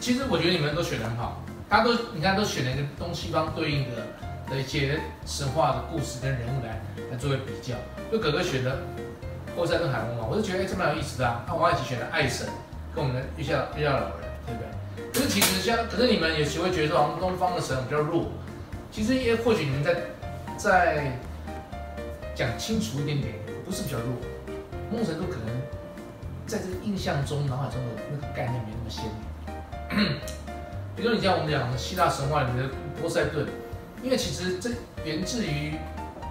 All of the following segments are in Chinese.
其实我觉得你们都选得很好，大家都你看都选了一个东西方对应的的一些神话的故事跟人物来来作为比较。就哥哥选的后山跟海龙嘛，我就觉得哎这蛮有意思的啊。那王一起选的爱神跟我们的月下月下老人，对不对？可是其实像可是你们也许会觉得说好像东方的神比较弱，其实也或许你们在在讲清楚一点点，不是比较弱，梦神都可能在这个印象中脑海中的那个概念没那么鲜明。比如说你像我们讲希腊神话里面的波塞顿，因为其实这源自于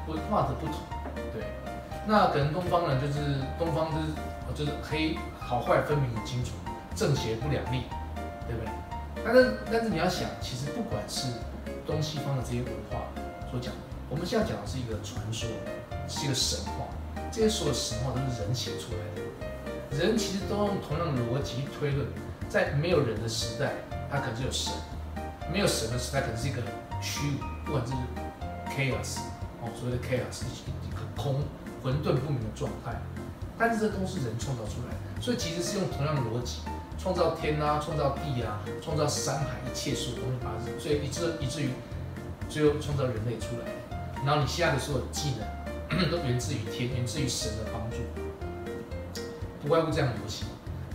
文化的不同，对。那可能东方人就是东方就是就是黑好坏分明很清楚，正邪不两立，对不对？但是但是你要想，其实不管是东西方的这些文化所讲，我们现在讲的是一个传说，是一个神话，这些所有神话都是人写出来的，人其实都用同样的逻辑推论，在没有人的时代，它可能是有神；没有神的时代，可能是一个虚无，不管是 chaos 哦，所谓的 chaos 一个空。混沌不明的状态，但是这都是人创造出来的，所以其实是用同样的逻辑创造天啊，创造地啊，创造山海一切所有东西发生，所以以致以至于最后创造人类出来。然后你现在的所有技能 都源自于天，源自于神的帮助，不外乎这样的逻辑。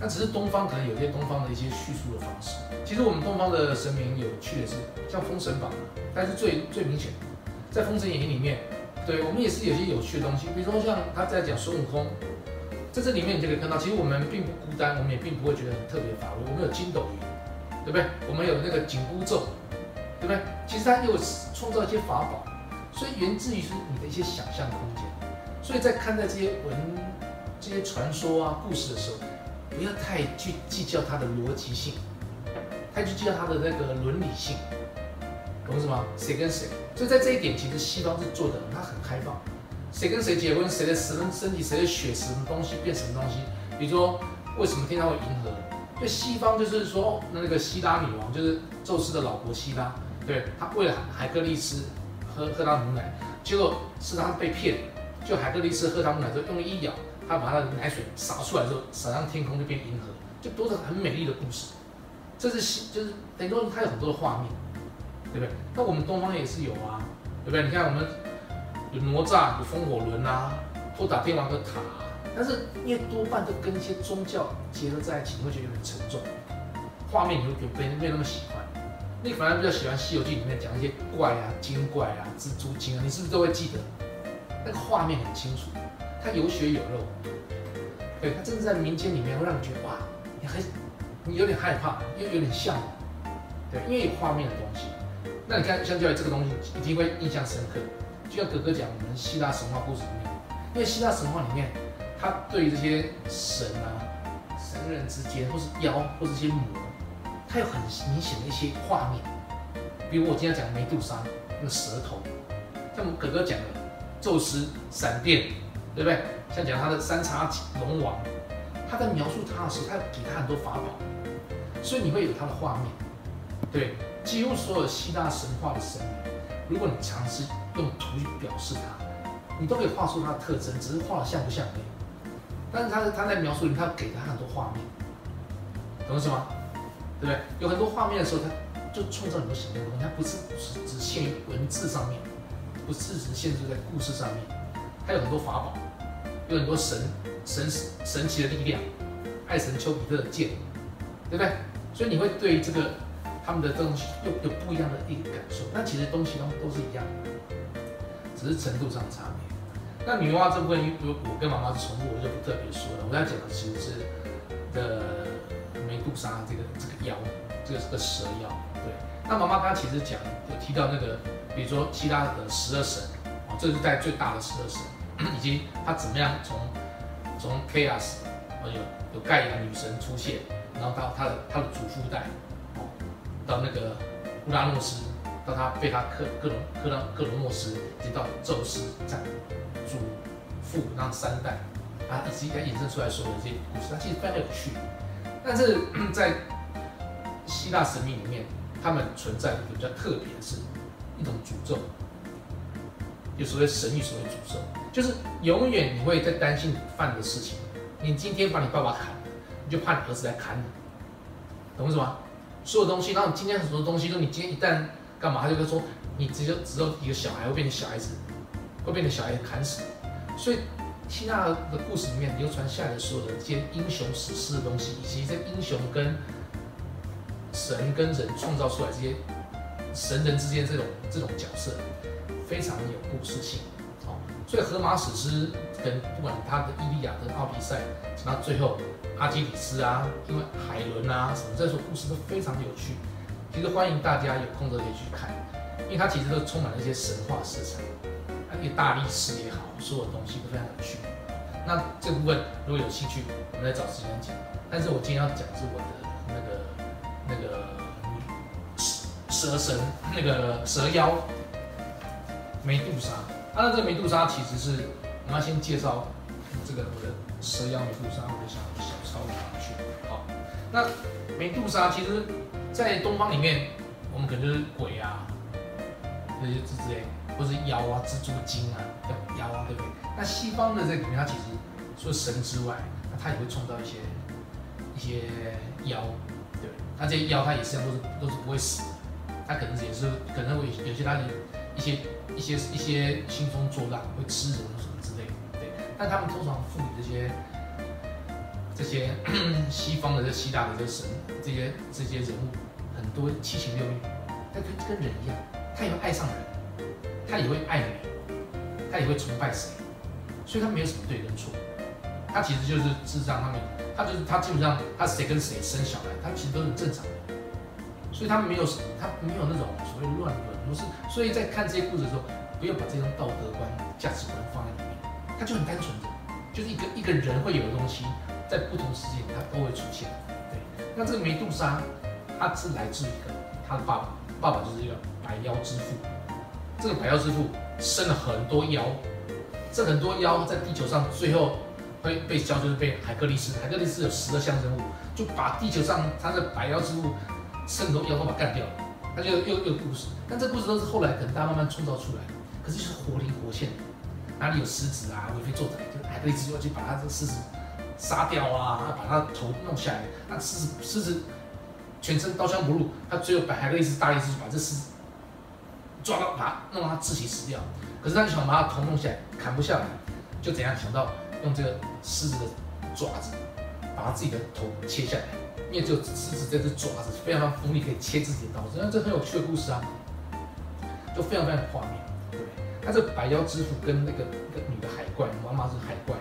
那只是东方可能有些东方的一些叙述的方式。其实我们东方的神明有趣的是，像《封神榜》，但是最最明显，在《封神演义》里面。对我们也是有些有趣的东西，比如说像他在讲孙悟空，在这里面你就可以看到，其实我们并不孤单，我们也并不会觉得很特别乏味。我们有筋斗云，对不对？我们有那个紧箍咒，对不对？其实它又创造一些法宝，所以源自于是你的一些想象空间。所以在看待这些文、这些传说啊、故事的时候，不要太去计较它的逻辑性，太去计较它的那个伦理性。懂什么？谁跟谁？所以在这一点，其实西方是做的，它很开放。谁跟谁结婚，谁的身身体，谁的血，什么东西变什么东西。比如说，为什么天上会银河？就西方就是说，那个希拉女王就是宙斯的老婆希拉，对，她为了海格力斯喝喝她母奶，结果是她被骗。就海格力斯喝她母奶之后，用一咬，他把他的奶水洒出来之后，洒上天空就变银河，就多着很美丽的故事。这是西，就是等于说它有很多的画面。对不对？那我们东方也是有啊，对不对？你看我们有哪吒，有风火轮啊，托塔天王的塔，但是因为多半都跟一些宗教结合在一起，你会觉得有点沉重，画面你会觉得没没那么喜欢。你反而比较喜欢《西游记》里面讲一些怪啊、精怪啊、蜘蛛精啊，你是不是都会记得？那个画面很清楚，他有血有肉，对，他真的在民间里面会让你觉得哇，你很你有点害怕，又有点向往，对，因为有画面的东西。那你看，相较于这个东西，一定会印象深刻。就像哥哥讲，我们希腊神话故事里面，因为希腊神话里面，他对于这些神啊、神人之间，或是妖，或是些魔，他有很明显的一些画面。比如我今天讲梅杜莎那个舌头，像我们哥哥讲的宙斯闪电，对不对？像讲他的三叉戟龙王，他在描述他的时候，他给他很多法宝，所以你会有他的画面，对。几乎所有希腊神话的神明，如果你尝试用图去表示它，你都可以画出它的特征，只是画的像不像而已。但是他他在描述里，他给他很多画面，懂意思吗？对不对？有很多画面的时候，他就创造很多想象东西，他不是只只限于文字上面，不是只限制在故事上面，他有很多法宝，有很多神神神奇的力量，爱神丘比特的剑，对不对？所以你会对这个。他们的东西又有不一样的一个感受，但其实东西都都是一样，只是程度上的差别。那女娲这部分，因为我跟妈妈重复，我就不特别说了。我要讲的其实是的梅杜莎这个这个妖，这个是个蛇妖。对，那妈妈刚刚其实讲有提到那个，比如说希腊的十二神，这是在最大的十二神，以及他怎么样从从 chaos 啊有有盖亚女神出现，然后到他的他的祖父代。到那个乌拉诺斯，到他被他克克隆克隆克隆诺斯，以及到宙斯在祖父那三代，啊，以及他衍生出来说的这些故事，它其实非常有趣。但是 在希腊神明里面，他们存在一个比较特别的是一种诅咒，有所谓神谕，所谓诅咒，就是永远你会在担心你犯的事情。你今天把你爸爸砍了，你就怕你儿子来砍你，懂意思吗？所有东西，然后你今天很多东西，说你今天一旦干嘛，他就会说你只有只有一个小孩会变成小孩子，会变成小孩子砍死。所以希腊的故事里面流传下来的所有的这些英雄史诗的东西，以及这英雄跟神跟人创造出来这些神人之间这种这种角色，非常有故事性。好，所以荷马史诗跟不管他的伊利亚跟奥迪赛，讲到最后阿基里斯啊，因为海伦啊什么，这些故事都非常有趣。其实欢迎大家有空都可以去看，因为它其实都充满了一些神话色彩，那些大力士也好，所有东西都非常有趣。那这部分如果有兴趣，我们再找时间讲。但是我今天要讲是我的那个那个蛇蛇神那个蛇妖梅杜莎。啊，那这个梅杜莎其实是我们要先介绍这个我的蛇妖梅杜莎，我就想小超人去。好，那梅杜莎其实。在东方里面，我们可能就是鬼啊，这些之类，或是妖啊、蜘蛛精啊、妖啊，对不对？那西方的这里面，它其实除了神之外，那它也会创造一些一些妖，对？那这些妖，它也是都是都是不会死的，它可能也是可能会有些它的一些一些一些兴风作浪，会吃人什么之类的，对。但他们通常赋予这些。这些 西方的、这希腊的这神，这些这些人物，很多七情六欲，他跟跟人一样，他也会爱上人，他也会爱美，他也会崇拜谁，所以他没有什么对跟错，他其实就是智障，他们，他就是他基本上他谁跟谁生小孩，他其实都很正常的，所以他们没有什么，他没有那种所谓乱伦，不是，所以在看这些故事的时候，不要把这种道德观、价值观放在里面，它就很单纯的，就是一个一个人会有的东西。在不同时间，它都会出现。对，那这个梅杜莎，它是来自一个他的爸爸，爸爸就是一个白妖之父。这个白妖之父生了很多妖，这很多妖在地球上最后会被消，就是被海格力斯。海格力斯有十个象征物，就把地球上他的白妖之父生很多妖都把干掉了。他就又又故事，但这故事都是后来可能大家慢慢创造出来的，可是就是活灵活现。哪里有狮子啊，为非作歹，就海克力斯就要去把他这狮子。杀掉啊！把他头弄下来，那狮子狮子全身刀枪不入，他只有把海克力斯大力士把这狮子抓到，把它弄到他自己死掉。可是他就想把他头弄下来，砍不下来，就怎样想到用这个狮子的爪子把他自己的头切下来，因为只有狮子这只爪子非常锋利，可以切自己的刀子。那这很有趣的故事啊，就非常非常画面，对不对？他这白妖之父跟那个那个女的海怪，妈妈是海怪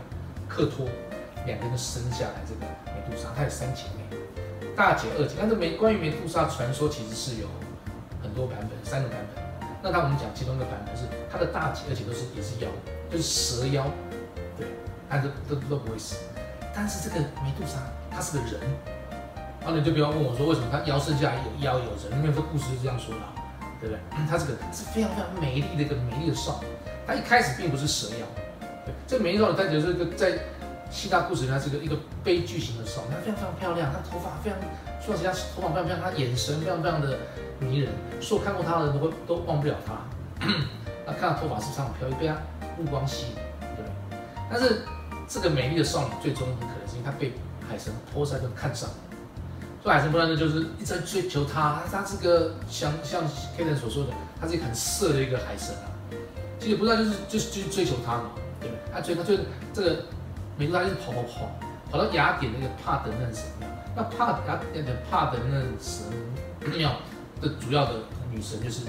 克托。两个人生下来，这个美杜莎，她有三姐妹，大姐、二姐。但是美关于美杜莎传说其实是有很多版本，三个版本。那当我们讲其中一个版本是她的大姐、二姐都是也是妖，就是蛇妖，对，她都都都不会死。但是这个美杜莎她是个人，然后你就不要问我说为什么她妖生下来有腰有人，因为这故事是这样说的，对不对？她这个是非常非常美丽的一个美丽的少女，她一开始并不是蛇妖，对，这美丽少女她就是一个在。希腊故事里面是个一个悲剧型的少女，她非常非常漂亮，她头发非常，说实在，头发非常漂亮，她眼神非常非常的迷人，所有看过她的人都会都忘不了她。那看到头发是非常飘逸，被她目光吸引，对不对？但是这个美丽的少女最终很可能是因为她被海神波塞冬看上，所以海神波塞冬就是一直在追求他，他是个像像 K 人所说的，他是一个很色的一个海神啊。其实不知道就是就是就追求他嘛，对不对？他追他追这个。美杜莎就是跑跑跑，跑到雅典那个帕德嫩神庙。那帕雅典的帕德嫩神庙的主要的女神就是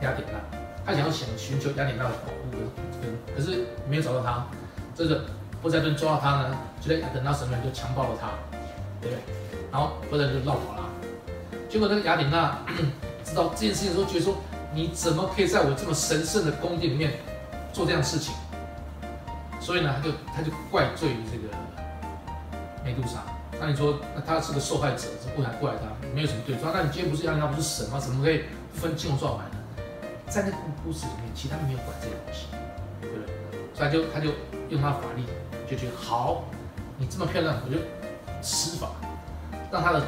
雅典娜。他想要想寻求雅典娜的保护跟，可是没有找到她。这个波塞顿抓到她呢，就在雅典娜神庙就强暴了她，对不对？然后波塞顿就绕跑了。结果那个雅典娜 知道这件事情之后，觉得说你怎么可以在我这么神圣的宫殿里面做这样的事情？所以呢，他就他就怪罪于这个美杜莎。那你说，那他是个受害者，是不敢怪他，没有什么对错。那你今天不是雅典娜不是神吗？怎么可以分青红皂白呢？在那个故事里面，其他没有管这些东西，对不对？所以就他就用他的法力，就觉得好，你这么漂亮，我就施法，让他的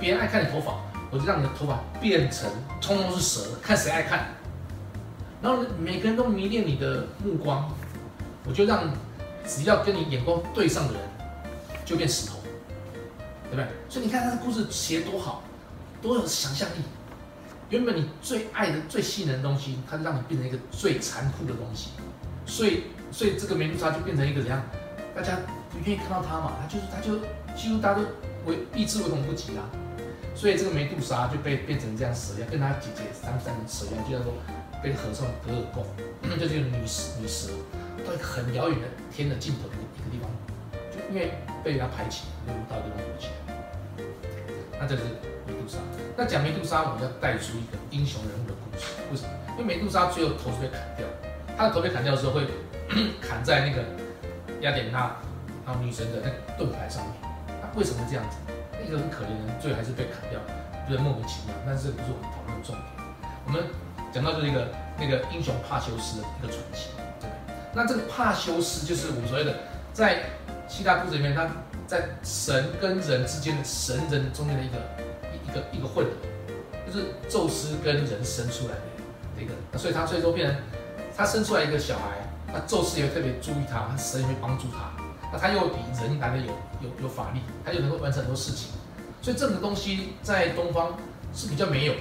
别人爱看你头发，我就让你的头发变成通通是蛇，看谁爱看。然后每个人都迷恋你的目光。我就让只要跟你眼光对上的人，就变石头，对不对？所以你看他的故事写多好，多有想象力。原本你最爱的、最吸引人的东西，它让你变成一个最残酷的东西。所以，所以这个梅杜莎就变成一个怎样？大家不愿意看到他嘛，他就是他就几乎大家都为避之唯恐不及啊。所以这个梅杜莎就被变成这样蛇样，跟她姐姐三三的蛇样，就叫做被合成格尔贡，就是个女蛇女蛇，到一个很遥远的天的尽头的一个地方，就因为被人家排挤，就到这种地去。那这是梅杜莎。那讲梅杜莎，我们要带出一个英雄人物的故事。为什么？因为梅杜莎最后头是被砍掉，她的头被砍掉的时候会砍在那个雅典娜，然后女神的那个盾牌上面。为什么这样子？一个很可怜的人，最后还是被砍掉，觉得莫名其妙。但是不是我们讨论的重点。我们讲到就是一个那个英雄帕修斯的一个传奇，对？那这个帕修斯就是我们所谓的在希腊故事里面，他在神跟人之间的神人中间的一个一一个一个混，就是宙斯跟人生出来的一个，所以他最终变成他生出来一个小孩，那宙斯也特别注意他，神也会帮助他。那他又比人来的有有有法力，他又能够完成很多事情，所以这个东西在东方是比较没有的，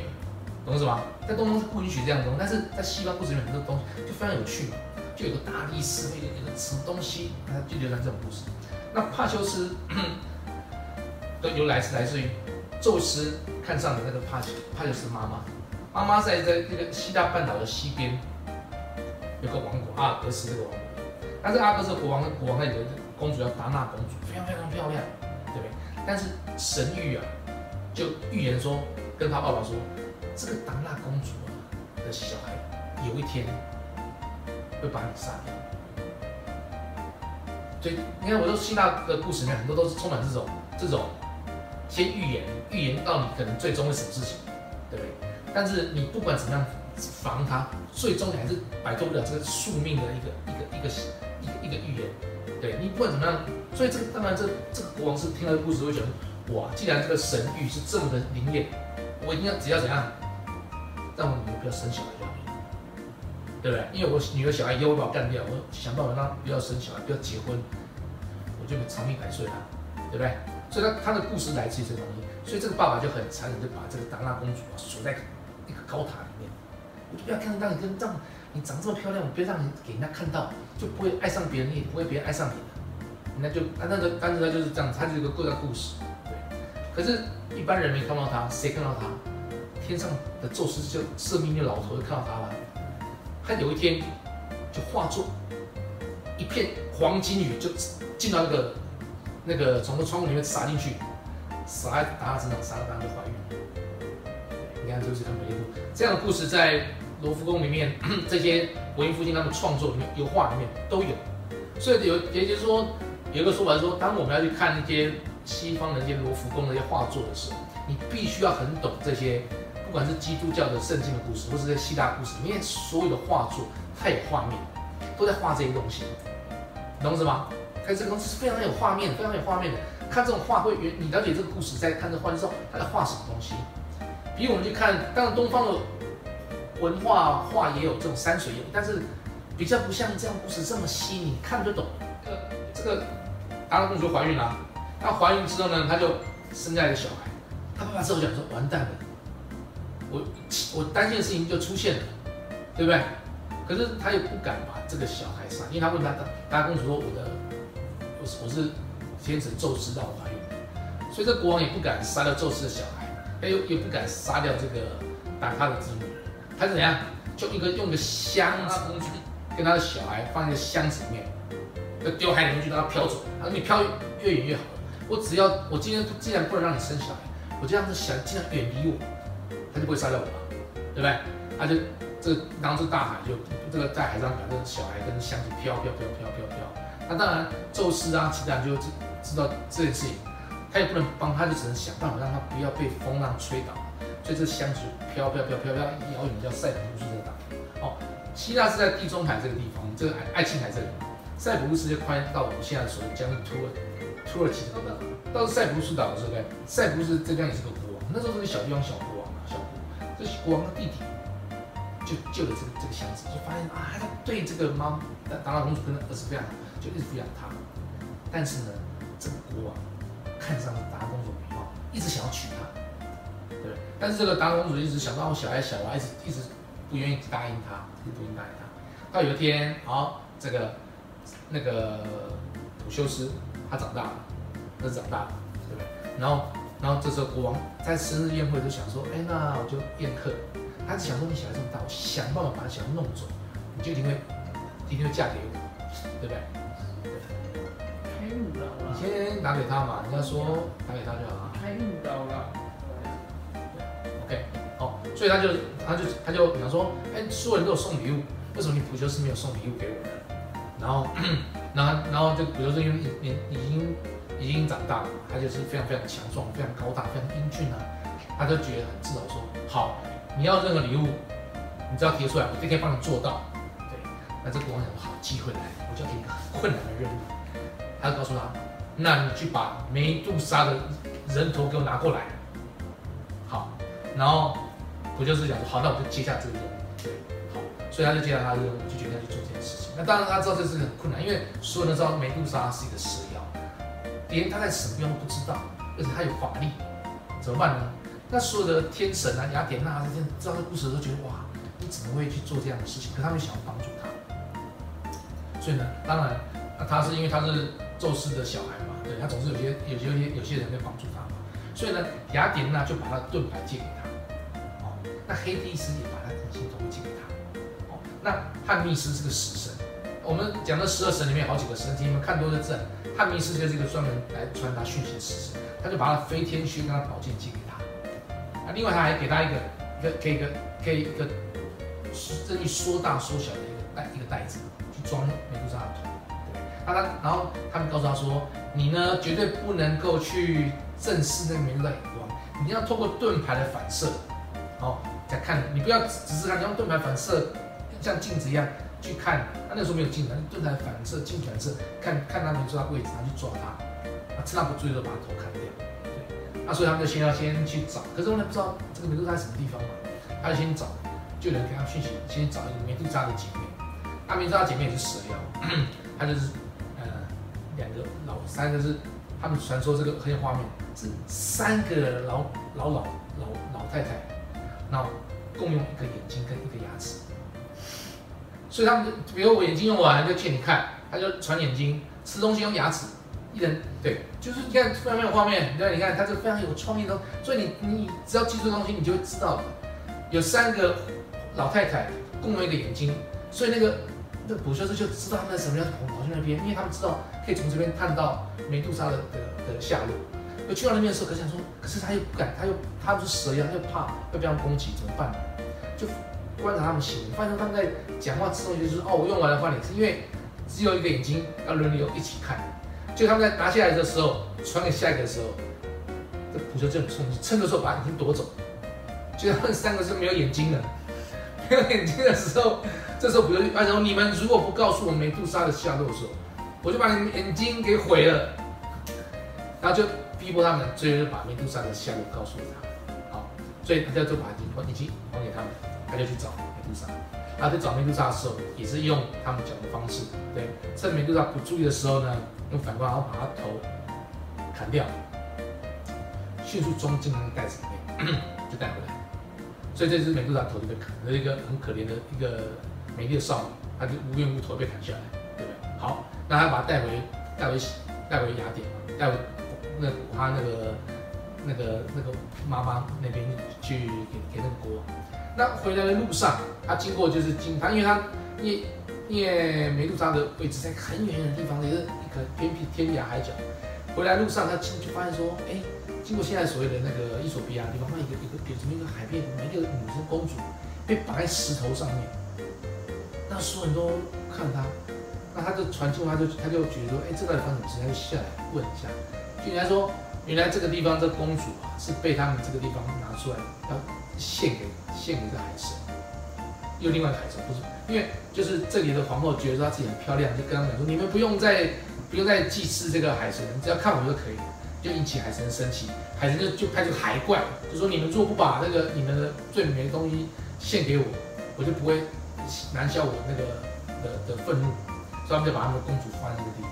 懂是吧？在东方是不允许这样的东西，但是在西方故事里面很多东西就非常有趣，就有个大力士，有一个什么东西，它就流传这种故事。那帕修斯的由来是来自于宙斯看上的那个帕修帕修斯妈妈，妈妈在在这个希腊半岛的西边有个王国阿尔德斯这个王国，但是阿尔德斯国王国王那里的公主叫达娜公主，非常非常漂亮，对不对？但是神谕啊，就预言说，跟他爸爸说，这个达娜公主的小孩有一天会把你杀掉。所以你看，我说希腊的故事里面很多都是充满这种这种先预言，预言到你可能最终会什么事情，对不对？但是你不管怎么样防他，最终你还是摆脱不了这个宿命的一个一个一个一个一个预言。对你不管怎么样，所以这个当然这这个国王是听了故事会觉得，哇，既然这个神谕是这么的灵验，我一定要只要怎样，让我女儿不要生小孩就好了，对不对？因为我女儿小孩以后会把我干掉，我想办法让她不要生小孩，不要结婚，我就长命百岁了，对不对？所以他他的故事来自于这个东西，所以这个爸爸就很残忍，就把这个达娜公主啊锁在一个高塔里面，我就不要看到你跟这样。你长这么漂亮，我不要让你给人家看到，就不会爱上别人，也不会别人爱上你。那就啊，那个，但是他就是这样，他就是个个人故事，对。可是，一般人没看到他，谁看到他？天上的宙斯就色命的老头就看到他了。他有一天就化作一片黄金雨，就进到那个那个从那窗户里面洒进去，洒在达拉身上，洒了达拉就怀孕了。你看，这是很美丽这样的故事在。罗浮宫里面 这些文艺复兴他们创作里面油画里面都有，所以有也就是说有一个说法是说，当我们要去看那些西方的那些罗浮宫那些画作的时候，你必须要很懂这些，不管是基督教的圣经的故事，或是在希腊故事里面所有的画作，它有画面，都在画这些东西，懂是吗？看这个东西是非常有画面，非常有画面的。看这种画会，你了解这个故事，在看这画的时候，他在画什么东西？比如我们去看，当然东方的。文化画也有这种山水有，但是比较不像这样故事这么细腻，看得懂。呃，这个达拉公主怀孕了，她怀孕之后呢，她就生下一个小孩。她爸爸之后讲说：“完蛋了，我我担心的事情就出现了，对不对？”可是他又不敢把这个小孩杀，因为他问他达拉公主说：“我的，我是我是天神宙斯让我怀孕，所以这国王也不敢杀掉宙斯的小孩，他又也不敢杀掉这个打他的子女。”他是怎样？就一个用个箱子，跟他的小孩放在箱子里面，就丢海里面去，让他飘走。他说：“你飘越远越好。我只要我今天既然不能让你生小孩，我就让这小孩尽量远离我，他就不会杀掉我了，对不对？他就这当这大海就这个在海上把这个小孩跟箱子飘飘飘飘飘飘。那当然，宙斯啊，其他人就知知道这件事情，他也不能帮，他就只能想办法让他不要被风浪吹倒。所以这箱子飘飘飘飘飘遥远叫塞浦路斯这个岛。哦，希腊是在地中海这个地方，这个爱爱琴海这里。塞浦路斯就宽到我们现在所谓将土耳土耳其这个岛。到塞浦路斯岛的时候，对，塞浦路斯这边也是个国王，那时候是个小地方小国王啊，小国。这国王的弟弟就救了这个这个箱子，就发现啊，他对这个猫达达拉公主跟儿子非常好，就一直抚养他。但是呢，这个国王看上了达公主美貌，一直想要娶她，但是这个达公主一直想到小孩小孩，一直一直不愿意答应他，一直不愿意答应他。到有一天，好，这个那个普修斯他长大了，他长大了，对不对？然后然后这时候国王在生日宴会就想说，哎，那我就宴客。他只想说你小孩这么大，我想办法把小孩弄走，你就一定会一定会嫁给我，对不对？开悟了你，先拿给他嘛，人家说拿给他就好了。开悟了哦。所以他就他就他就比方说，哎，所有人都有送礼物，为什么你普修斯没有送礼物给我呢？然后，然后然后就普修斯因为已已已经已经长大了，他就是非常非常强壮，非常高大，非常英俊啊，他就觉得很自豪说，好，你要任何礼物，你只要提出来，我就可以帮你做到。对，那这国王想，好，机会来，我就要给你个很困难的任务。他就告诉他，那你去把梅杜莎的人头给我拿过来。好，然后不就是讲说，好，那我就接下这个任务。对，好，所以他就接下他的任务，就决定要去做这件事情。那当然他知道这是很困难，因为所有人都知道梅杜莎是一个蛇妖，连他在什么地方都不知道，而且他有法力，怎么办呢？那所有的天神啊、雅典娜啊这些知道这故事的时候，觉得哇，你怎么会去做这样的事情？可他们想要帮助他，所以呢，当然，那他是因为他是宙斯的小孩嘛，对他总是有些有些有些有些人会帮助他嘛，所以呢，雅典娜就把他盾牌借给他，那黑帝斯也把他的隐形头借给他，哦，那汉密斯是个死神，我们讲的十二神里面有好几个神，你们看多的字，汉密斯就是一个专门来传达讯息的死神，他就把他飞天靴跟他宝剑寄给他，那，另外他还给他一个一个可以一个可以一个任意缩大缩小的一个袋一个袋子，去装美杜莎的头。对，那他然后他们告诉他说，你呢绝对不能够去正视那个美杜莎的眼光，你要透过盾牌的反射，好、再看，你不要只是看，你用盾牌反射，像镜子一样去看。他那时候没有镜子，盾牌反射、镜反射，看看他美杜莎位置，他去抓他，啊，趁他不注意的时候把他头砍掉。对，那所以他们就先要先去找，可是我们不知道这个美杜莎在什么地方嘛，他就先找，就有人给他讯息，先找一个美杜莎的姐妹。那美杜莎姐妹也是蛇妖，她就是呃两个老三就是他们传说这个很有画面，是三个老老老老老太太，然后共用一个眼睛跟一个牙齿，所以他们就比如我眼睛用完就借你看，他就传眼睛，吃东西用牙齿，一人对，就是你看非常没有画面，对，你看他就非常有创意的，所以你你只要记住东西，你就会知道的。有三个老太太共用一个眼睛，所以那个那普修师就知道他们在什么样跑跑去那边，因为他们知道可以从这边看到美杜莎的的的下落。我去到那边的时候，可是想说，可是他又不敢，他又他不是蛇一样，他又怕会被他们攻击，怎么办呢？就观察他们行为，发现他们在讲话吃东西，就是哦，我用完了换你吃，因为只有一个眼睛要轮流一起看。就他们在拿下来的时候，传给下一个的时候，这普修就很冲击，趁的时候把眼睛夺走。就他们三个是没有眼睛的，没有眼睛的时候，这时候普修就发现，你们如果不告诉我美杜莎的下落的时候，我就把你们眼睛给毁了。然后就逼迫他们，最后就把美杜莎的下落告诉了他。好，所以他就把眼睛眼睛还给他们，他就去找美杜莎。他在找美杜莎的时候，也是用他们讲的方式，对，趁美杜莎不注意的时候呢，用反光然后把她头砍掉，迅速装进那个袋子里面，就带回来。所以这只美杜莎头就被砍了，一个很可怜的一个美丽的少女，她就无缘无头被砍下来，对不对？好，那他把她带回带回带回雅典嘛，带回那他那个那个那个妈妈那边去给给那个国王。那回来的路上，他经过就是经他，因为他因为因为梅杜莎的位置在很远远的地方，也是一个偏僻天涯海角。回来路上，他经就发现说，哎，经过现在所谓的那个伊索比亚地方，那一个一个有这么一个海边，一个女生公主被绑在石头上面，那所有人都看他，那他就传进，他就他就觉得说，哎，这到底发生什么事？他就下来问一下，就人家说，原来这个地方这公主啊是被他们这个地方拿出来要献给献给这海神，又另外一个海神不是，因为就是这里的皇后觉得她自己很漂亮，就跟他们说，你们不用再不用再祭祀这个海神，只要看我就可以了，就引起海神生气，海神就就派出海怪，就说你们如果不把那个你们的最美的东西献给我，我就不会难消我那个的的愤怒，所以他们就把他们的公主放在这个地方。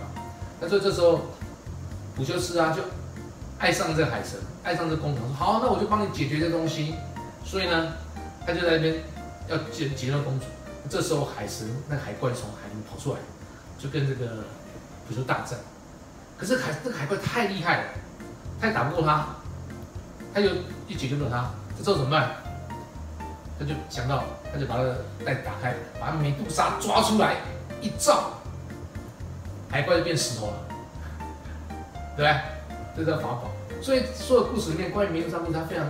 那所以这时候普修斯啊就爱上这海神，爱上这个工厂，说好，那我就帮你解决这东西。所以呢，他就在那边要解解救公主。这时候海神那海怪从海里面跑出来，就跟这个捕兽大战。可是海这个海怪太厉害了，他也打不过他，他就一解决不了他。这时候怎么办？他就想到，他就把那个袋打开，把美杜莎抓出来，一照，海怪就变石头了，对？这叫法宝。所以所有故事里面关于美杜莎故事，它非常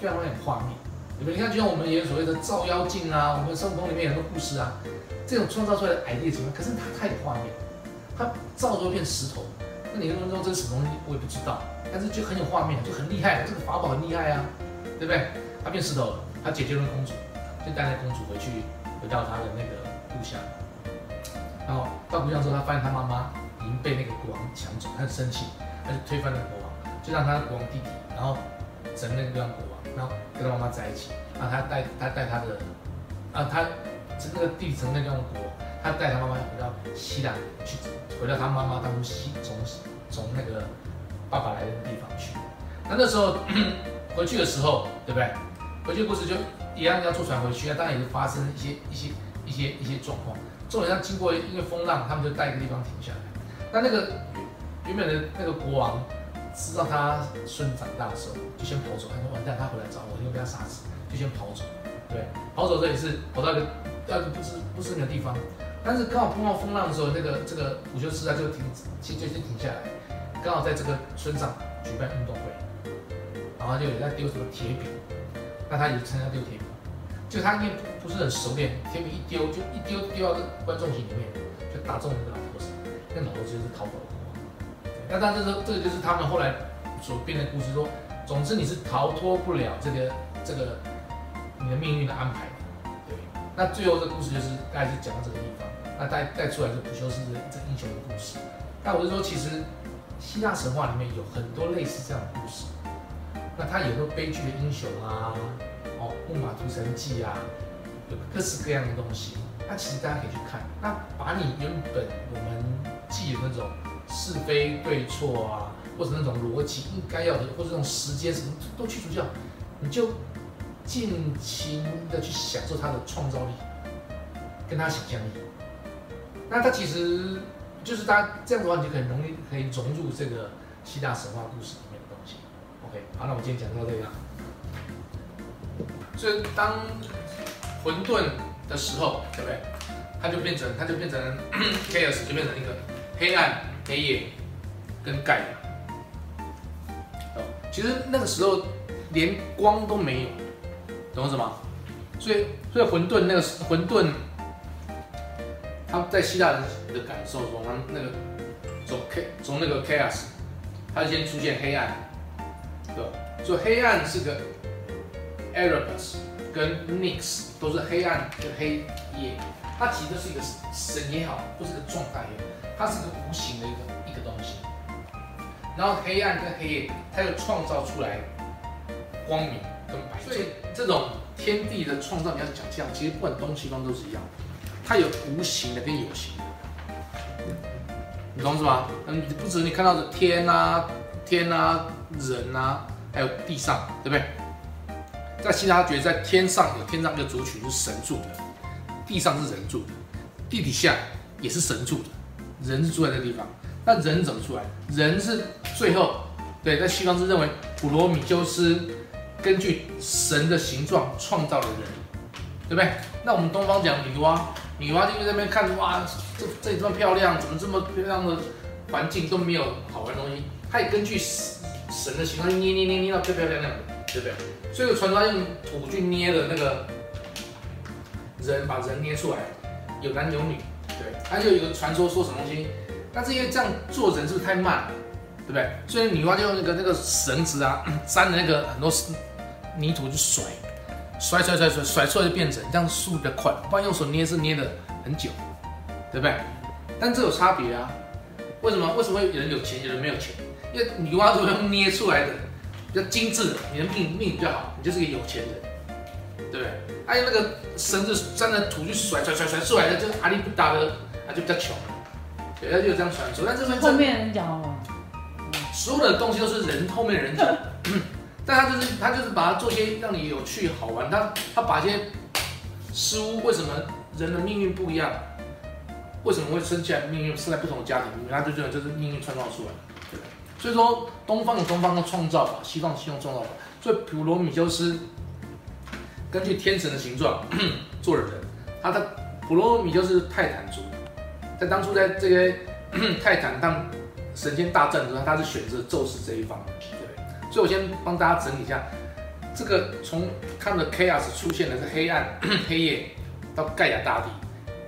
非常非常有画面。你们？你看，就像我们也有所谓的照妖镜啊，我们孙悟空里面有很多故事啊，这种创造出来的 idea 情况，可是它太有画面，它照就变石头。那你跟说这是什么东西，我也不知道，但是就很有画面，就很厉害，这个法宝很厉害啊，对不对？它变石头了，他解救了公主，就带那公主回去，回到他的那个故乡。然后到故乡之后，他发现他妈妈已经被那个国王抢走，他很生气，他就推翻了国王，就让他国王弟弟，然后整那个国王。然后跟他妈妈在一起，然后他带他带他的，啊，他是那个弟弟成那个国王，他带他妈妈回到希腊去，回到他妈妈当初西从从那个爸爸来的地方去。那那时候 回去的时候，对不对？回去的故事就一样要坐船回去啊，当然也是发生一些一些一些一些状况。重点上经过因为风浪，他们就在一个地方停下来。那那个原本的那个国王。知道他孙长大的时候，就先跑走。他说：“完蛋，他回来找我，一定被他杀死。”就先跑走。对，跑走这也是跑到一个那个不知不知名的地方。但是刚好碰到风浪的时候，那个这个午休师啊就停，先就先停下来。刚好在这个村上举办运动会，然后就有在丢什么铁饼，那他也参加丢铁饼。就他因为不是很熟练，铁饼一丢就一丢丢到这观众席里面，就打中那个老头子。那老头子就是逃跑。那但是说这个就是他们后来所编的故事，说，总之你是逃脱不了这个这个你的命运的安排，对。那最后这故事就是大概是讲到这个地方，那带带出来就不就是这这英雄的故事。那我就说，其实希腊神话里面有很多类似这样的故事，那它有个悲剧的英雄啊，哦，木马屠城记啊，有各式各样的东西。那其实大家可以去看，那把你原本我们记的那种。是非对错啊，或者那种逻辑应该要的，或者这种时间什么都去除掉，你就尽情的去享受他的创造力，跟他想象力。那他其实就是他这样的话，你就很容易可以融入这个希腊神话故事里面的东西。OK，好，那我今天讲到这样。所以当混沌的时候，对不对？它就变成，它就变成 chaos，就变成一个黑暗。黑夜跟盖哦，其实那个时候连光都没有，懂什么？所以，所以混沌那个混沌，他在希腊人的感受中，他那个从 K 从那个 chaos，他先出现黑暗，对吧？所以黑暗是个 Erebus 跟 Nix 都是黑暗跟黑夜，它其实是一个神也好，或是个状态也好。它是个无形的一个一个东西，然后黑暗跟黑夜，它又创造出来光明跟白。所以这种天地的创造，你要讲这样，其实不管东西方都是一样，它有无形的跟有形的，你懂是吗？嗯，不止你看到的天啊、天啊、人啊，还有地上，对不对？在希腊觉得在天上有天上一个族群是神住的，地上是人住的，地底下也是神住的。人是住在这地方，那人怎么出来？人是最后，对，在西方是认为普罗米修斯根据神的形状创造了人，对不对？那我们东方讲女娲，女娲就在那边看，哇，这这里这么漂亮，怎么这么漂亮的环境都没有好玩的东西？她也根据神的形状捏捏捏捏到漂漂亮亮的，对不对？所以传说用土去捏的那个人，把人捏出来，有男有女。对，它就有一个传说说什么东西，但是因为这样做人是不是太慢了，对不对？所以女娲就用那个那个绳子啊，粘的那个很多泥土去甩，甩甩甩甩甩出来就变成这样，速度比较快。不然用手捏是捏的很久，对不对？但这有差别啊，为什么？为什么有人有钱，有人没有钱？因为女娲是用捏出来的，比较精致，你的命命比较好，你就是个有钱人，对不对？还有那个绳子沾着土去甩甩甩甩出来的，就是阿力不打的，他就比较穷。对，他就有这样传说。但是后面人讲哦，所有的东西都是人后面人讲，嗯但他就是他就是把它做些让你有趣好玩，他他把一些事物为什么人的命运不一样，为什么会生起来命运生在不同的家庭里面，他就觉得这是命运创造出来的，所以说东方有东方的创造法，西方有西方创造法，所以普罗米修斯根据天神的形状 做了人，他的普罗米修斯是泰坦族，在当初在这个 泰坦当神仙大战的时候，他是选择宙斯这一方，对？所以我先帮大家整理一下，这个从他们的 chaos 出现的是黑暗、黑夜到盖亚大地，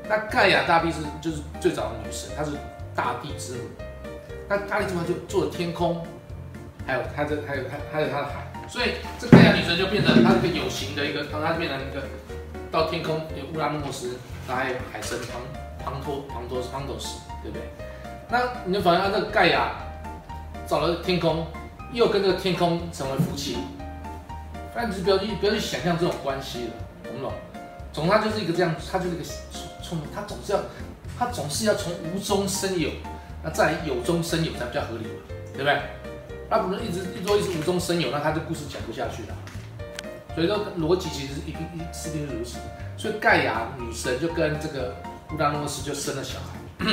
那盖亚大地是就是最早的女神，她是大地之母。那大地之母就做了天空，还有它的还有它还有它的海，所以这盖亚女神就变成它是个有形的一个，然后它变成一个到天空有乌拉诺斯，然后还有海神庞庞托庞托斯庞托斯，对不对？那你就发现它这个盖亚找了天空，又跟这个天空成为夫妻，但你是不要去不要去想象这种关系了，懂不懂？总之它就是一个这样，它就是一个从它总是要它总是要从无中生有。那再有中生有才比较合理嘛，对不对？那不能一直一直一直无中生有，那他这故事讲不下去了。所以说逻辑其实是一定一是定是如此。所以盖亚女神就跟这个乌拉诺斯就生了小孩，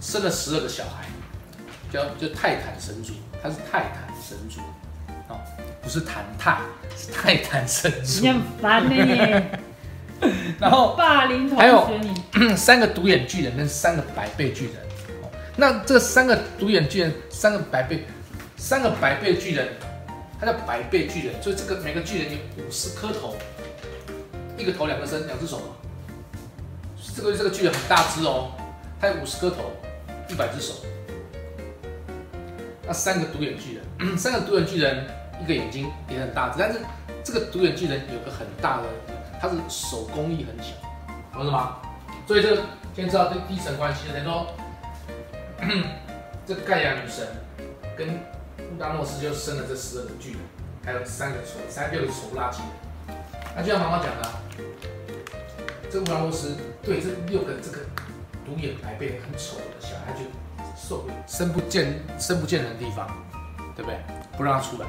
生了十二个小孩，叫就泰坦神族，他是泰坦神族，哦，不是坦泰，是泰坦神族。你很烦呢。然后霸凌同还有学你，三个独眼巨人跟三个百倍巨人。那这三个独眼巨人，三个百倍，三个百倍巨人，它叫百倍巨人，所以这个每个巨人有五十颗头，一个头两个身两只手。这个这个巨人很大只哦，它有五十颗头，一百只手。那三个独眼巨人，三个独眼巨人，一个眼睛也很大只，但是这个独眼巨人有个很大的，它是手工艺很小，懂了吗？所以这个先知道这第一层关系，等于说，这盖亚女神跟乌达诺斯就生了这十二个巨人，还有三个丑，三六个丑不拉几的。那就像妈妈讲的，这乌达诺斯对这六个这个独眼白背很丑的小孩就受不了，生不见生不见人的地方，对不对？不让他出来。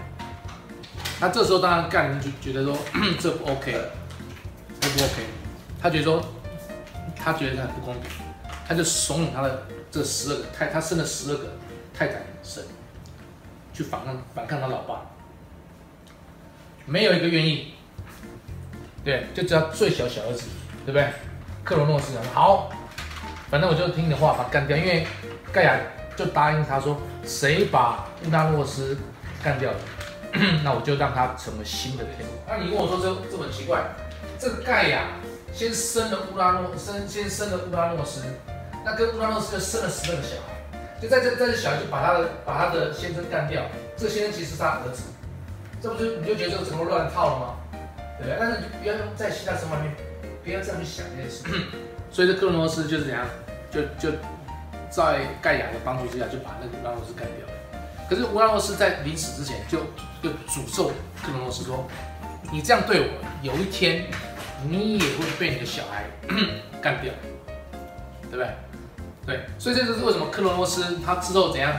那这时候当然盖人就觉得说 这不 OK，这不 OK，他觉得说他觉得他很不公平，他就怂恿他的这十二个太，他生了十二个泰坦神去反抗反抗他老爸，没有一个愿意，对，就只要最小小儿子，对不对？克罗诺斯讲好，反正我就听你的话把他干掉，因为盖亚就答应他说，谁把乌拉诺斯干掉了，那我就让他成为新的天王。那你跟我说这这么奇怪，这个盖亚先生了乌拉诺生先生了乌拉诺斯，那跟乌拉诺斯就生了十二个小孩，就在这在这小孩就把他的把他的先生干掉，这个先生其实是他儿子，这不就你就觉得这个整个乱套了吗？对不对？但是你不要在希腊神话里面，不要这样去想这件事。所以这克罗诺斯就是怎样，就就在盖亚的帮助之下，就把那个乌拉诺斯干掉。可是乌拉诺斯在临死之前就就诅咒克罗诺斯说：“你这样对我，有一天你也会被你的小孩 干掉，对不对？”对，所以这就是为什么克罗诺斯他之后怎样？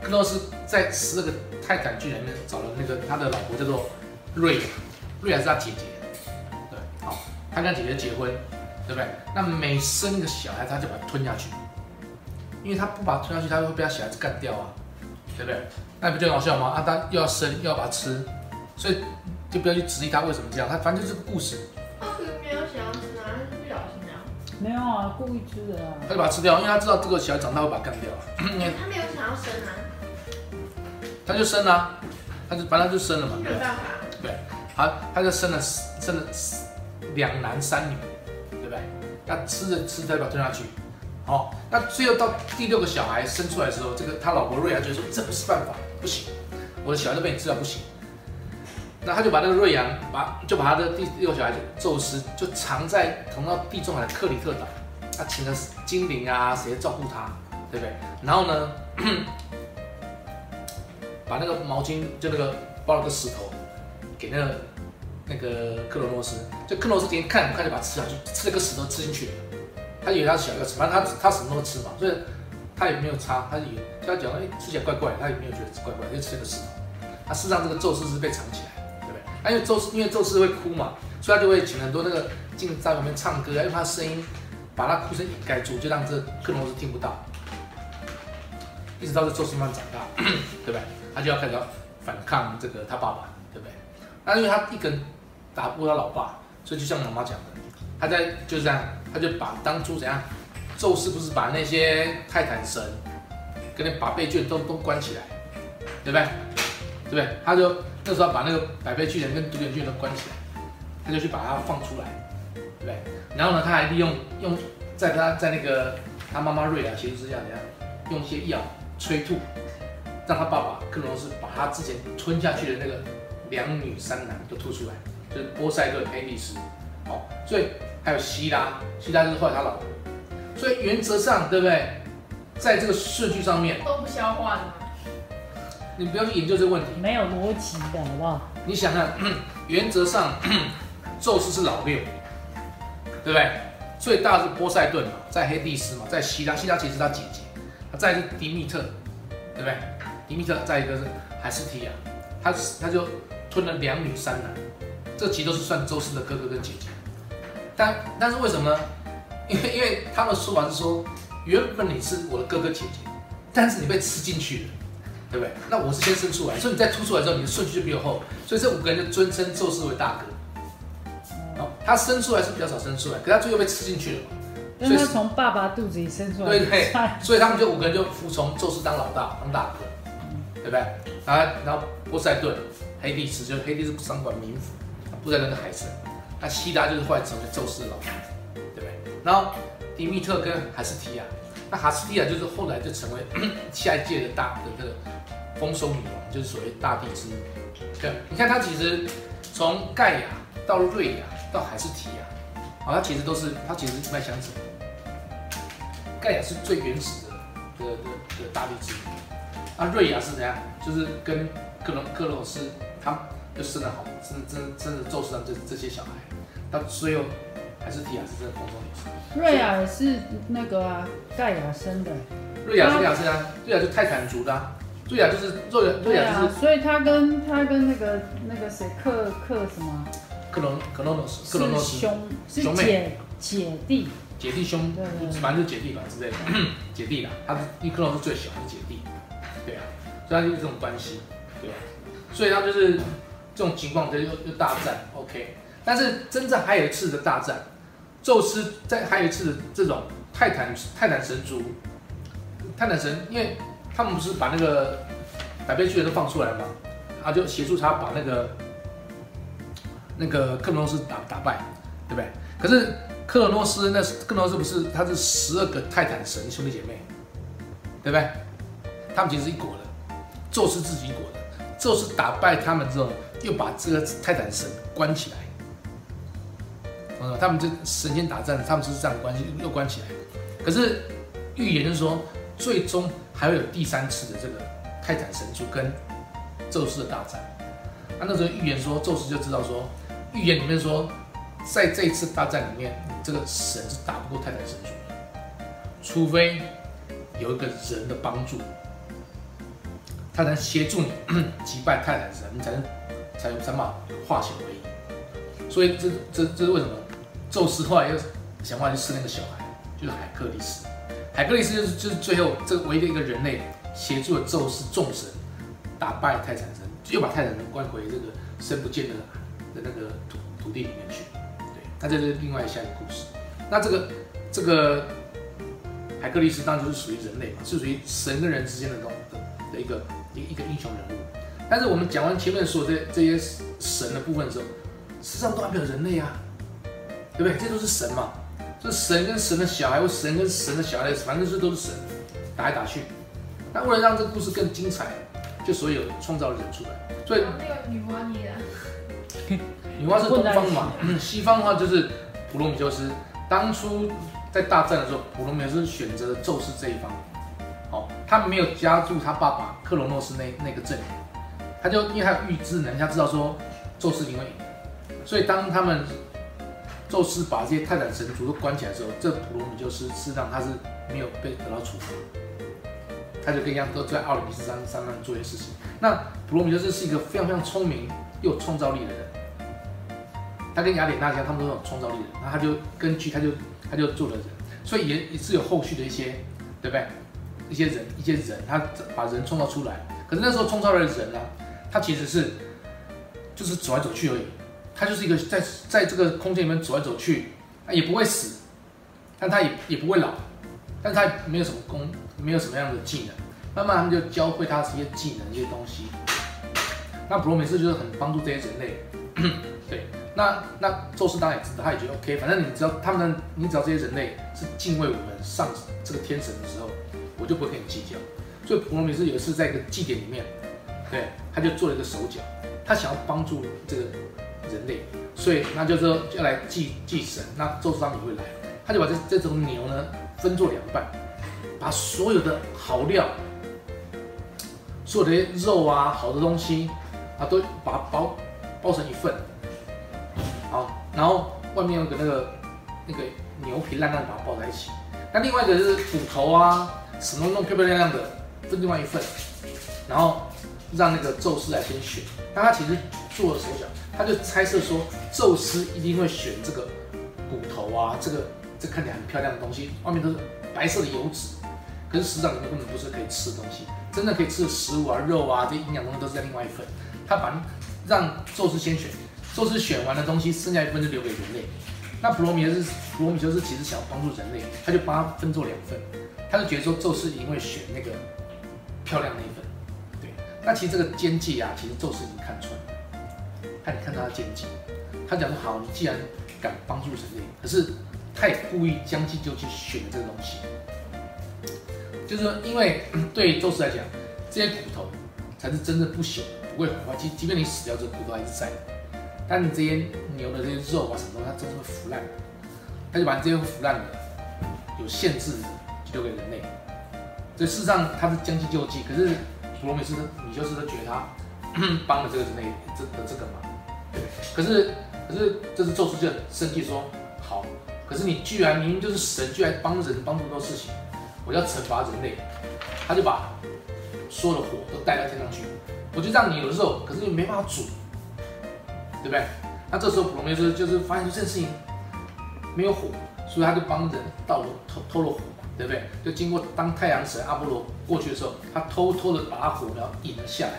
克罗诺斯在十二个泰坦巨人里面找了那个他的老婆叫做瑞亚，瑞亚是他姐姐，对，好，他跟姐姐结婚，对不对？那每生一个小孩，他就把它吞下去，因为他不把它吞下去，他会被他小孩子干掉啊，对不对？那不就很好笑吗？啊，他又要生又要把它吃，所以就不要去质疑他为什么这样，他反正就是个故事，没有想要吃啊，他是不小心啊。没有啊，故意吃的啊。他就把它吃掉，因为他知道这个小孩长大会把它干掉，因为他没有想要生啊，他就生了啊、他就反正就生了嘛，没有。办法。对，好他就生了生了两男三女，对不对？那吃着吃着再把它吞下去，好、那最后到第六个小孩生出来的时候，这个他老婆瑞亚就说这不是办法，不行，我的小孩都被你吃掉不行。那他就把那个瑞阳把就把他的第六小孩子宙斯就藏在同到地中海的克里特岛，他请了精灵啊谁照顾他，对不对？然后呢，把那个毛巾就那个包了个石头。给那个那个克罗诺斯，就克罗诺斯天看也不看就把吃下去，吃了个石头吃进去了。他以为他小要吃，反正他他什么都吃嘛，所以他也没有擦，他也就他讲哎吃起来怪怪，他也没有觉得怪怪，就吃了个石头。他事实上这个宙斯是被藏起来，因为宙斯因为宙斯会哭嘛，所以他就会请很多那个镜在旁边唱歌，用他声音把他哭声掩盖住，就让这克隆斯听不到。一直到这宙斯慢慢长大，对不对？他就要开始要反抗这个他爸爸，对不对？那因为他一个人打不过他老爸，所以就像妈妈讲的，他在就是这样，他就把当初怎样，宙斯不是把那些泰坦神跟那百倍巨人都都关起来，对不对？对不对？他就那时候把那个百倍巨人跟独眼巨人都关起来，他就去把它放出来，对？然后呢，他还利用用在他在那个他妈妈瑞亚协助之下，怎样用一些药催吐，让他爸爸克罗斯把他之前吞下去的那个两女三男都吐出来，就是波塞顿、黑帝斯，哦，所以还有希拉，希拉就是后来他老婆，所以原则上对不对？在这个顺序上面，都不消化的？你不要去研究这个问题，没有逻辑的好不好？你想想，原则上 宙斯是老六，对不对？最大是波塞顿嘛，在黑帝斯嘛，在希腊，希腊其实是他姐姐，再是迪密特，对不对？迪密特，再一个是海斯提亚，他他就吞了两女三男，这其实都是算宙斯的哥哥跟姐姐。但但是为什么呢？因为因为他们说法是说，原本你是我的哥哥姐姐，但是你被吃进去了，对不对？那我是先生出来，所以你再突出来之后，你的顺序就比我后，所以这五个人就尊称宙斯为大哥。哦，他生出来是比较少生出来，可他最后被吃进去了嘛。因为他从爸爸肚子里生出来，对对，所以他们就五个人就服从宙斯当老大，当大哥，对不对？然后然后波塞顿、黑帝斯，就是黑帝斯掌管冥府，波塞顿是海神，那希拉就是后来成为宙斯的老大，对不对？然后迪密特跟海斯提亚，那哈斯提亚就是后来就成为 下一届的大的这个丰收女王，就是所谓大地之母。对，你看她其实从盖亚到瑞亚到海斯提亚，啊，他其实都是她其实是脉相承。盖亚是最原始的的的的大地之母，那，瑞亚是怎样？就是跟克隆克洛斯他就生了好，生真真的宙斯上这这些小孩，到最后还是提亚是真的丰收女神。瑞亚是那个啊，盖亚生的。瑞亚是瑞亚是啊，瑞亚是泰坦族的、啊，瑞亚就是瑞亚瑞对亚就是啊，所以他跟他跟那个那个谁克克什么？克隆克隆诺斯克隆诺斯是兄是兄妹。姐姐弟，姐弟兄对对，对。反正就是姐弟吧之类的，姐弟啦，他是因为克隆是最小的姐弟，对啊，所以他就是这种关系，对啊，所以他就是这种情况，就又又大战，OK。但是真正还有一次的大战，宙斯在还有一次的这种泰坦泰坦神族，泰坦神，因为他们不是把那个百倍巨人都放出来了吗？他就协助他把那个那个克罗诺斯打打败，对不对？可是克罗诺斯那是克罗诺斯不是他是十二个泰坦神兄弟姐妹，对不对？他们其实是一国的，宙斯自己一国的。宙斯打败他们之后，又把这个泰坦神关起来。他们这神仙打仗，他们是这样关系，又关起来。可是预言就是说，最终还会有第三次的这个泰坦神族跟宙斯的大战。啊，那时候预言说，宙斯就知道说，预言里面说，在这一次大战里面，这个神是打不过泰坦神族的，除非有一个人的帮助，他能协助你击败泰坦神，你才能才有才把化险为夷。所以这这这是为什么？宙斯后来又想办法去吃那个小孩，就是海克力斯。海格力斯就是就是最后这个唯一的一个人类协助了宙斯众神打败泰坦神，又把泰坦神关回这个深不见的的那个土土地里面去。对，那这是另外下一个故事。那这个这个海格力斯当然就是属于人类嘛，是属于神跟人之间的那种的的一个一个一个英雄人物。但是我们讲完前面所有这这些神的部分的时候，实际上都还没有人类啊，对不对？这都是神嘛，是神跟神的小孩，或神跟神的小孩，反正是都是神打来打去。那为了让这个故事更精彩，就所有创造人出来。所以那个女娲捏的，女娲是东方嘛，西方的话就是普罗米修斯。当初在大战的时候，普罗米修斯选择了宙斯这一方，哦，他没有加入他爸爸克罗诺斯那那个阵营，他就因为他有预知能力，他知道说宙斯一定会赢，所以当他们宙斯把这些泰坦神族都关起来的时候，这普罗米修斯事实上他是没有被得到处罚，他就跟一样都在奥林匹斯山山上做一些事情。那普罗米修斯是一个非常非常聪明又有创造力的人，他跟雅典娜一样，他们都有创造力的，那他就根据他就他就做了人，所以也也是有后续的一些，对不对？一些人一些人，他把人创造出来，可是那时候创造的人呢，他其实是就是走来走去而已，他就是一个在在这个空间里面走来走去，他也不会死，但他也也不会老，但他没有什么功，没有什么样的技能，慢慢他们就教会他这些技能一些东西。那普罗米斯就是很帮助这些人类，对，那那宙斯当然也知道，他也觉得 OK，反正你只要他们，你只要这些人类是敬畏我们上这个天神的时候，我就不会跟你计较。所以普罗米斯有一次在一个祭典里面，对，他就做了一个手脚，他想要帮助这个人类，所以那就说要来祭祭神，那宙斯当也会来，他就把这这种牛呢分作两半，把所有的好料，所有的肉啊好的东西啊都把它包包成一份，好，然后外面有个那个那个牛皮烂烂把它包在一起，那另外一个是骨头啊什么弄漂漂亮亮的分另外一份，然后让那个宙斯来先选，但他其实做了手脚，他就猜测说宙斯一定会选这个骨头啊，这个这看起来很漂亮的东西，外面都是白色的油脂，可是实际上里面根本不是可以吃的东西，真的可以吃的食物啊肉啊这些营养东西都是在另外一份，他把让宙斯先选，宙斯选完的东西剩下一份就留给人类。那普罗米修斯，普罗米修斯其实想要帮助人类，他就把它分做两份，他就觉得说宙斯一定会选那个漂亮那一份，对。那其实这个奸计啊，其实宙斯已经看穿看，你看他的奸计，他讲说好，你既然敢帮助人类，可是他也故意将计就计选了这个东西，就是说，因为 对宙斯来讲，这些骨头才是真正不朽、不会毁坏。即即便你死掉，这骨头还是在。但你这些牛的这些肉啊什么，它真的会腐烂，他就把这些腐烂的、有限制的，就留给人类。所以事实上他是将计就计，可是普罗米修斯、你就是觉得他帮了这个人类这的这个忙，可是可是这是宙斯就生气说，好，可是你居然明明就是神，居然帮人帮这么多事情，我要惩罚人类，他就把所有的火都带到天上去，我就让你有肉，可是你没办法煮。对不对？那这时候普罗米修斯就是发现这件事情没有火，所以他就帮人盗了偷偷了火，对不对？就经过当太阳神阿波罗过去的时候，他偷偷的把火苗引了下来，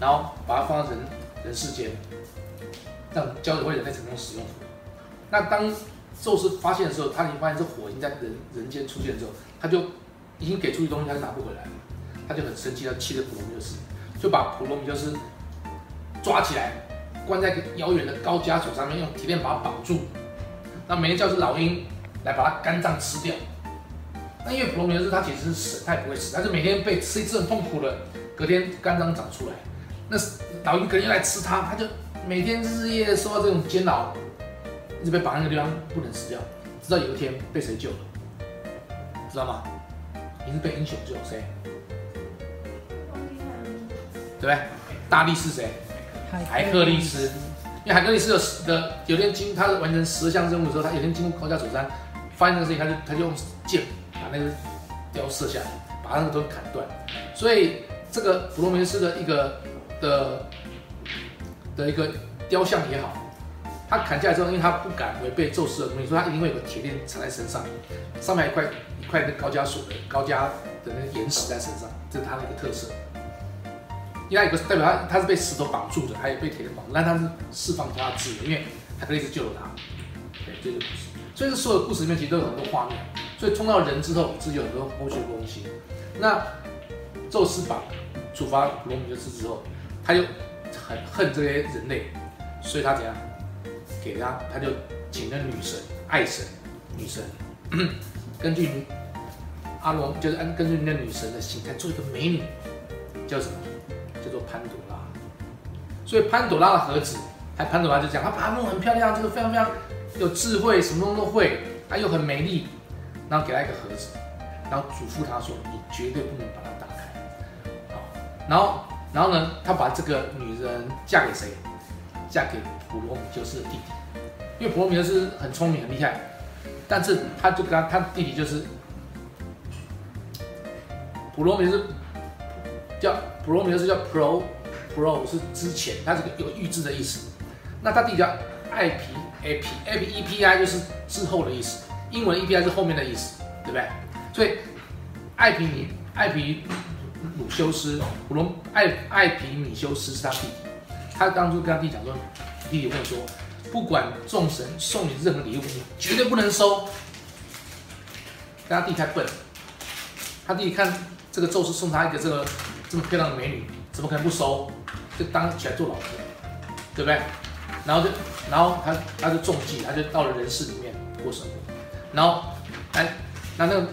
然后把它放到人人世间，让教会人类成功使用。那当宙斯发现的时候，他已经发现这火已经在人人间出现之后，他就已经给出去东西，他就拿不回来了，他就很生气，他气着普罗米修斯，就把普罗米修斯抓起来。关在个遥远的高加索上面，用铁链把它绑住。那每天叫只老鹰来把它肝脏吃掉。那因为普罗米修斯他其实是神，他也不会死，但是每天被吃一次很痛苦的，隔天肝脏长出来。那老鹰可能又来吃他，他就每天日夜受到这种煎熬，一直被绑在那个地方不能死掉。直到有一天被谁救了？知道吗？你是被英雄救，谁？对不对？大力士谁？海克力斯，因为海克力斯的的有天经他完成十项任务的时候，他有天经过高加索山，发现这个事情，他就他就用箭把那个雕射下来，把那个都砍断。所以这个普罗米修斯的一个的的一个雕像也好，他砍下来之后，因为他不敢违背宙斯的东西，所以他一定会有个铁链缠在身上，上面一块一块的高加索的高加的那个岩石在身上，这是他的一个特色。因为他有个代表他，他是被石头绑住的，还有被铁链绑住，但他是释放他的自由，因为海克力斯救了他。对，这个故事。所以这所有故事里面其实都有很多画面，所以冲到人之后，是有很多后续的东西。那宙斯把处罚罗米修斯之后，他又很恨这些人类，所以他怎样？给他，他就请了女神、爱神、女神，根据阿龙就是按根据那女神的形态做一个美女，叫什么？叫做潘朵拉，所以潘朵拉的盒子，还潘朵拉就讲，她把它弄很漂亮，这个非常非常有智慧，什么都会，她又很美丽，然后给她一个盒子，然后嘱咐她说，你绝对不能把它打开，好，然后然后呢，他把这个女人嫁给谁？嫁给普罗米修斯的弟弟，因为普罗米修斯很聪明很厉害，但是他就跟他弟弟就是普罗米修斯叫普罗米修斯叫 pro pro 是之前，它是个有预知的意思。那他弟弟叫艾皮 a p a p e p i 就是之后的意思，英文 e p i 是后面的意思，对不对？所以艾皮米艾皮鲁修斯普罗艾艾皮米修斯是他弟弟，他当初跟他弟讲说，弟弟我跟你说，不管众神送你任何礼物，你绝对不能收。但他弟太笨，他弟弟看这个宙斯送他一个这个这么漂亮的美女，怎么可能不收？就当起来做老婆，对不对？然后就，然后他他就中计，他就到了人世里面过生活。然后，哎，那那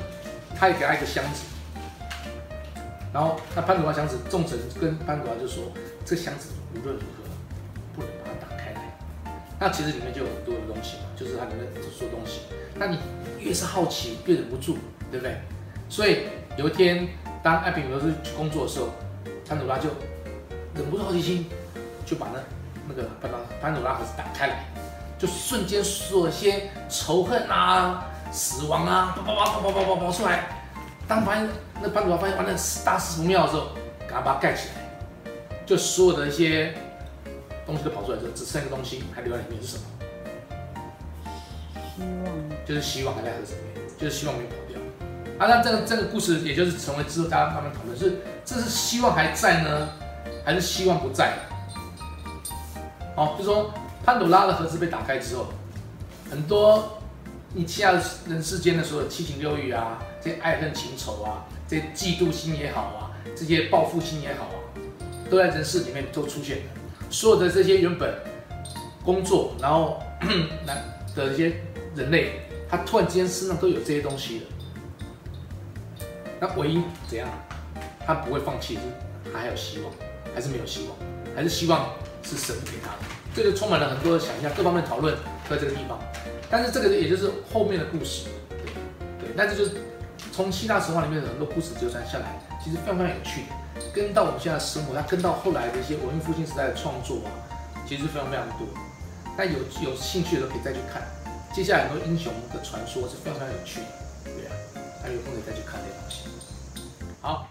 他也给他一个箱子，然后那潘朵拉箱子，众神跟潘朵拉就说，这个箱子无论如何不能把它打开来。那其实里面就有很多的东西嘛，就是它里面说东西。那你越是好奇，越忍不住，对不对？所以有一天，当艾比米罗斯去工作的时候，潘朵拉就忍不住好奇心，就把那那个潘朵潘朵拉盒子打开来，就瞬间所有些仇恨啊、死亡啊，叭叭叭叭叭叭跑出来。当发现那潘朵拉发现完了大事不妙的时候，赶快把它盖起来，就所有的一些东西都跑出来之后，只剩一个东西还留在里面是什么？希望就是希望还在盒子里面，就是希望没有跑掉。啊，那这个这个故事也就是成为之后大家慢慢讨论是这是希望还在呢，还是希望不在？好，就说潘朵拉的盒子被打开之后，很多你其他人世间的所有七情六欲啊，这爱恨情仇啊，这些嫉妒心也好啊，这些报复心也好啊，都在人世里面都出现了。所有的这些原本工作，然后那 的一些人类，他突然之间身上都有这些东西了。那唯一怎样，他不会放弃，他还有希望，还是没有希望，还是希望是神给他的。这就充满了很多的想象，各方面讨论在这个地方。但是这个也就是后面的故事，对对。那这就是从希腊神话里面的很多故事流传下来，其实非常非常有趣的，跟到我们现在的生活，它跟到后来的一些文艺复兴时代的创作啊，其实非常非常多。那有有兴趣的都可以再去看。接下来很多英雄的传说是非常非常有趣的，对啊，那有空可以再去看这些东西。好。